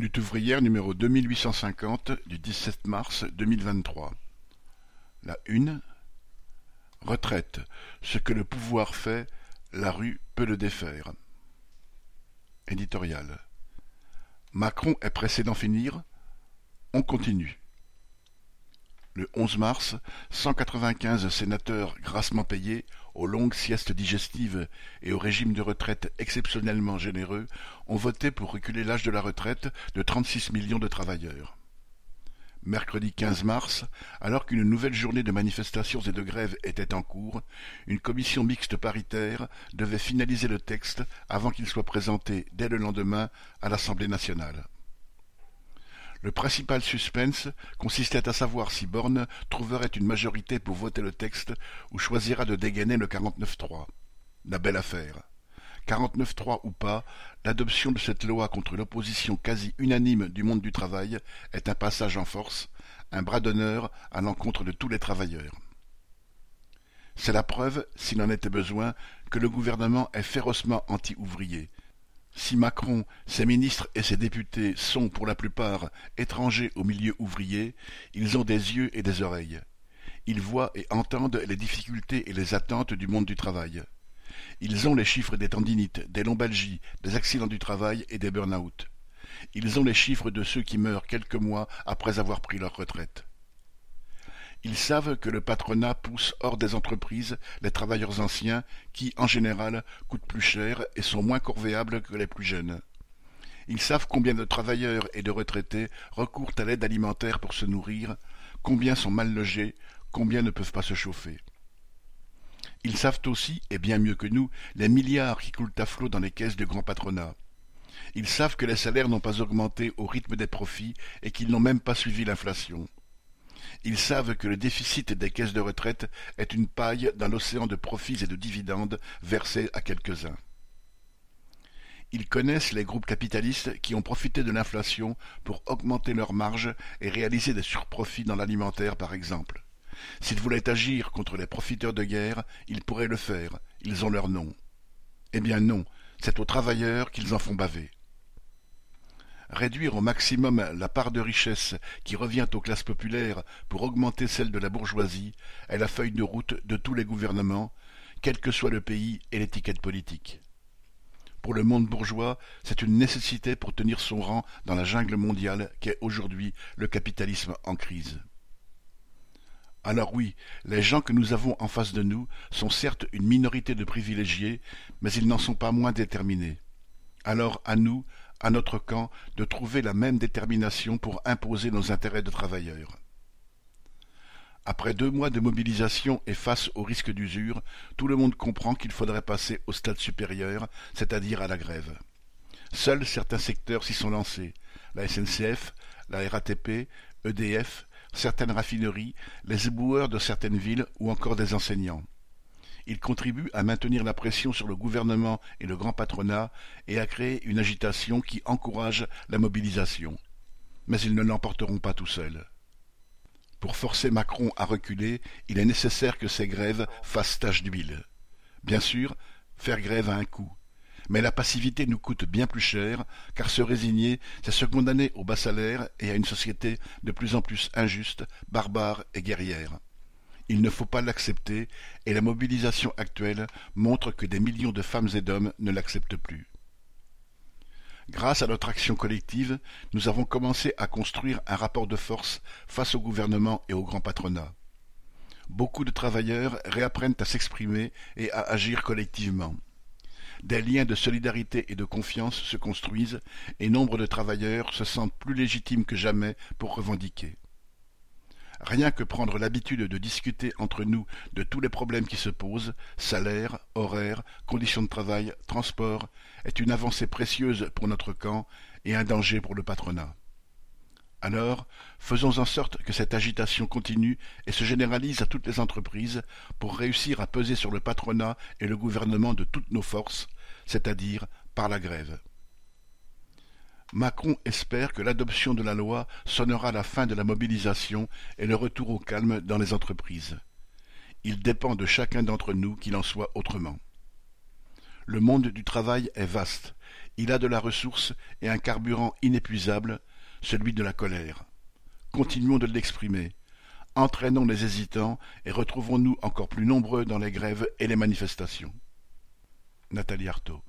Lutte ouvrière numéro deux mille huit cent cinquante du dix-sept mars deux mille vingt-trois. La une Retraite. Ce que le pouvoir fait, la rue peut le défaire. Éditorial. Macron est pressé d'en finir On continue. Le 11 mars, 195 sénateurs grassement payés, aux longues siestes digestives et au régime de retraite exceptionnellement généreux, ont voté pour reculer l'âge de la retraite de 36 millions de travailleurs. Mercredi 15 mars, alors qu'une nouvelle journée de manifestations et de grèves était en cours, une commission mixte paritaire devait finaliser le texte avant qu'il soit présenté dès le lendemain à l'Assemblée nationale. Le principal suspense consistait à savoir si Borne trouverait une majorité pour voter le texte ou choisira de dégainer le 49-3. La belle affaire. 49-3 ou pas, l'adoption de cette loi contre l'opposition quasi unanime du monde du travail est un passage en force, un bras d'honneur à l'encontre de tous les travailleurs. C'est la preuve, s'il en était besoin, que le gouvernement est férocement anti-ouvrier, si Macron, ses ministres et ses députés sont, pour la plupart, étrangers au milieu ouvrier, ils ont des yeux et des oreilles. Ils voient et entendent les difficultés et les attentes du monde du travail. Ils ont les chiffres des tendinites, des lombalgies, des accidents du travail et des burn-out. Ils ont les chiffres de ceux qui meurent quelques mois après avoir pris leur retraite. Ils savent que le patronat pousse hors des entreprises les travailleurs anciens qui, en général, coûtent plus cher et sont moins corvéables que les plus jeunes. Ils savent combien de travailleurs et de retraités recourent à l'aide alimentaire pour se nourrir, combien sont mal logés, combien ne peuvent pas se chauffer. Ils savent aussi, et bien mieux que nous, les milliards qui coulent à flot dans les caisses du grand patronat. Ils savent que les salaires n'ont pas augmenté au rythme des profits et qu'ils n'ont même pas suivi l'inflation. Ils savent que le déficit des caisses de retraite est une paille dans l'océan de profits et de dividendes versés à quelques-uns. Ils connaissent les groupes capitalistes qui ont profité de l'inflation pour augmenter leurs marges et réaliser des surprofits dans l'alimentaire par exemple. S'ils voulaient agir contre les profiteurs de guerre, ils pourraient le faire, ils ont leur nom. Eh bien non, c'est aux travailleurs qu'ils en font baver. Réduire au maximum la part de richesse qui revient aux classes populaires pour augmenter celle de la bourgeoisie est la feuille de route de tous les gouvernements, quel que soit le pays et l'étiquette politique. Pour le monde bourgeois, c'est une nécessité pour tenir son rang dans la jungle mondiale qu'est aujourd'hui le capitalisme en crise. Alors oui, les gens que nous avons en face de nous sont certes une minorité de privilégiés, mais ils n'en sont pas moins déterminés. Alors à nous, à notre camp de trouver la même détermination pour imposer nos intérêts de travailleurs. Après deux mois de mobilisation et face au risque d'usure, tout le monde comprend qu'il faudrait passer au stade supérieur, c'est-à-dire à la grève. Seuls certains secteurs s'y sont lancés la SNCF, la RATP, EDF, certaines raffineries, les éboueurs de certaines villes ou encore des enseignants. Il contribue à maintenir la pression sur le gouvernement et le grand patronat et à créer une agitation qui encourage la mobilisation. Mais ils ne l'emporteront pas tout seuls. Pour forcer Macron à reculer, il est nécessaire que ces grèves fassent tache d'huile. Bien sûr, faire grève a un coût. Mais la passivité nous coûte bien plus cher, car se résigner, c'est se condamner au bas salaire et à une société de plus en plus injuste, barbare et guerrière. Il ne faut pas l'accepter, et la mobilisation actuelle montre que des millions de femmes et d'hommes ne l'acceptent plus. Grâce à notre action collective, nous avons commencé à construire un rapport de force face au gouvernement et au grand patronat. Beaucoup de travailleurs réapprennent à s'exprimer et à agir collectivement. Des liens de solidarité et de confiance se construisent et nombre de travailleurs se sentent plus légitimes que jamais pour revendiquer. Rien que prendre l'habitude de discuter entre nous de tous les problèmes qui se posent, salaire, horaires, conditions de travail, transport, est une avancée précieuse pour notre camp et un danger pour le patronat. Alors, faisons en sorte que cette agitation continue et se généralise à toutes les entreprises pour réussir à peser sur le patronat et le gouvernement de toutes nos forces, c'est-à-dire par la grève. Macron espère que l'adoption de la loi sonnera la fin de la mobilisation et le retour au calme dans les entreprises. Il dépend de chacun d'entre nous qu'il en soit autrement. Le monde du travail est vaste. Il a de la ressource et un carburant inépuisable, celui de la colère. Continuons de l'exprimer. Entraînons les hésitants et retrouvons-nous encore plus nombreux dans les grèves et les manifestations. Nathalie Arthaud